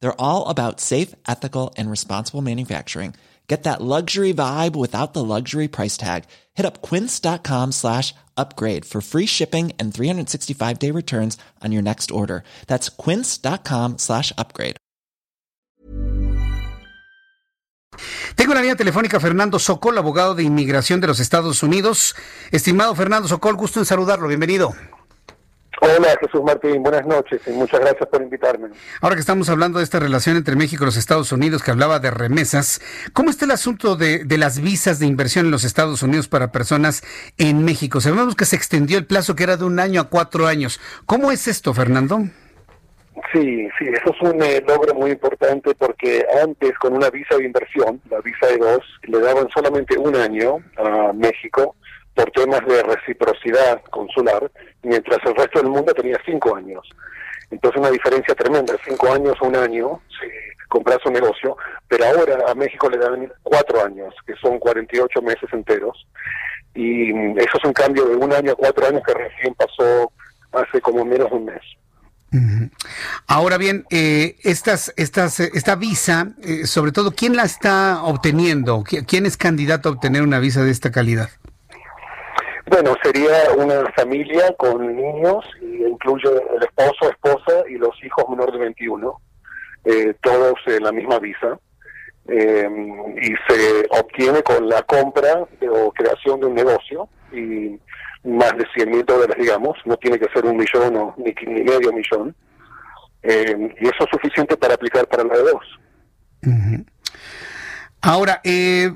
They're all about safe, ethical, and responsible manufacturing. Get that luxury vibe without the luxury price tag. Hit up quince.com slash upgrade for free shipping and 365 day returns on your next order. That's quince.com slash upgrade. Tengo la línea telefónica Fernando Socol, abogado de inmigración de los Estados Unidos. Estimado Fernando Socol, gusto en saludarlo. Bienvenido. Hola Jesús Martín, buenas noches y muchas gracias por invitarme. Ahora que estamos hablando de esta relación entre México y los Estados Unidos, que hablaba de remesas, ¿cómo está el asunto de, de las visas de inversión en los Estados Unidos para personas en México? Sabemos que se extendió el plazo que era de un año a cuatro años. ¿Cómo es esto, Fernando? Sí, sí, eso es un eh, logro muy importante porque antes con una visa de inversión, la visa de dos, le daban solamente un año a México por temas de reciprocidad consular, mientras el resto del mundo tenía cinco años. Entonces una diferencia tremenda, cinco años o un año, si compras un negocio, pero ahora a México le dan cuatro años, que son 48 meses enteros, y eso es un cambio de un año a cuatro años que recién pasó hace como menos de un mes. Ahora bien, eh, estas, estas, eh, esta visa, eh, sobre todo, ¿quién la está obteniendo? ¿Quién es candidato a obtener una visa de esta calidad? Bueno, sería una familia con niños, y incluye el esposo, esposa y los hijos menores de 21, eh, todos en la misma visa, eh, y se obtiene con la compra o creación de un negocio, y más de 100 mil dólares, digamos, no tiene que ser un millón o ni, ni medio millón, eh, y eso es suficiente para aplicar para la de dos. Ahora, eh,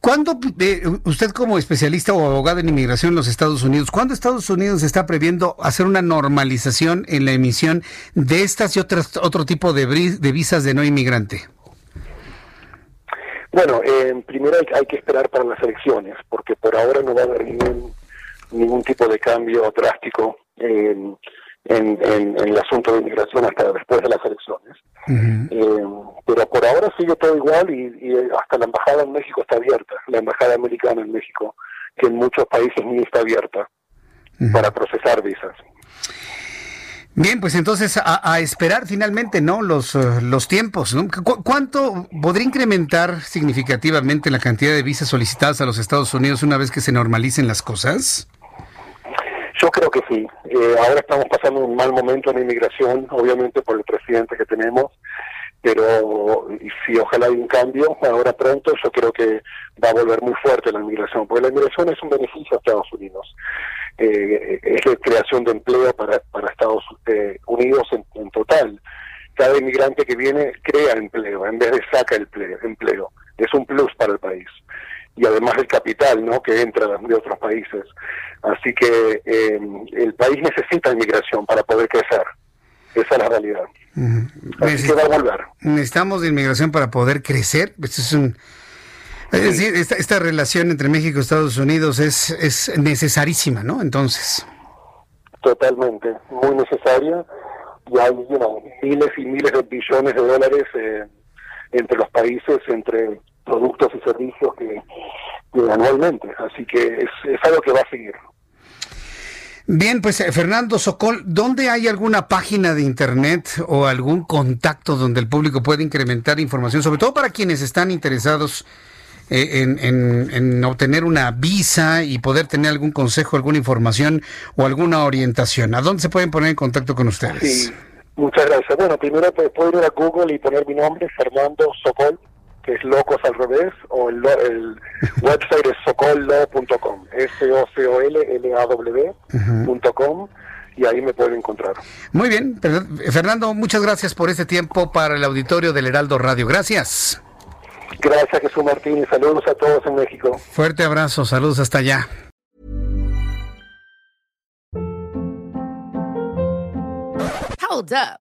¿cuándo, eh, usted como especialista o abogado en inmigración en los Estados Unidos, ¿cuándo Estados Unidos está previendo hacer una normalización en la emisión de estas y otras otro tipo de, de visas de no inmigrante? Bueno, eh, primero hay, hay, que esperar para las elecciones, porque por ahora no va a haber ningún, ningún tipo de cambio drástico en, en, en, en, el asunto de inmigración hasta después de las elecciones. Uh -huh. eh, pero por ahora sigue todo igual y, y, hasta la embajada en México está abierta, la embajada americana en México, que en muchos países ni está abierta uh -huh. para procesar visas. Bien, pues entonces a, a esperar finalmente, ¿no? Los, uh, los tiempos, ¿no? ¿Cu ¿Cuánto podría incrementar significativamente la cantidad de visas solicitadas a los Estados Unidos una vez que se normalicen las cosas? Que sí. Eh, ahora estamos pasando un mal momento en la inmigración, obviamente por el presidente que tenemos, pero si ojalá hay un cambio ahora pronto, yo creo que va a volver muy fuerte la inmigración, porque la inmigración es un beneficio a Estados Unidos. Eh, es creación de empleo para, para Estados eh, Unidos en, en, total. Cada inmigrante que viene crea empleo en vez de saca el empleo. Es un plus para el país. Y además el capital ¿no? que entra de otros países. Así que eh, el país necesita inmigración para poder crecer. Esa es la realidad. Uh -huh. Así que va a volver. Necesitamos de inmigración para poder crecer. Esto es un... Es decir, esta, esta, relación entre México y Estados Unidos es, es necesarísima, ¿no? Entonces. Totalmente, muy necesaria. Y hay you know, miles y miles de billones de dólares eh, entre los países, entre productos y servicios que, que anualmente. Así que es, es algo que va a seguir. Bien, pues eh, Fernando Socol, ¿dónde hay alguna página de internet o algún contacto donde el público puede incrementar información, sobre todo para quienes están interesados eh, en, en, en, obtener una visa y poder tener algún consejo, alguna información o alguna orientación? ¿A dónde se pueden poner en contacto con ustedes? Sí, muchas gracias. Bueno, primero pues, puedo ir a Google y poner mi nombre, Fernando Socol, que es locos al revés, o el, el website es socollaw.com, S-O-C-O-L-L-A-W.com, y ahí me pueden encontrar. Muy bien, Fernando, muchas gracias por este tiempo para el auditorio del Heraldo Radio. Gracias. Gracias, Jesús Martín, y saludos a todos en México. Fuerte abrazo, saludos hasta allá. Hold up.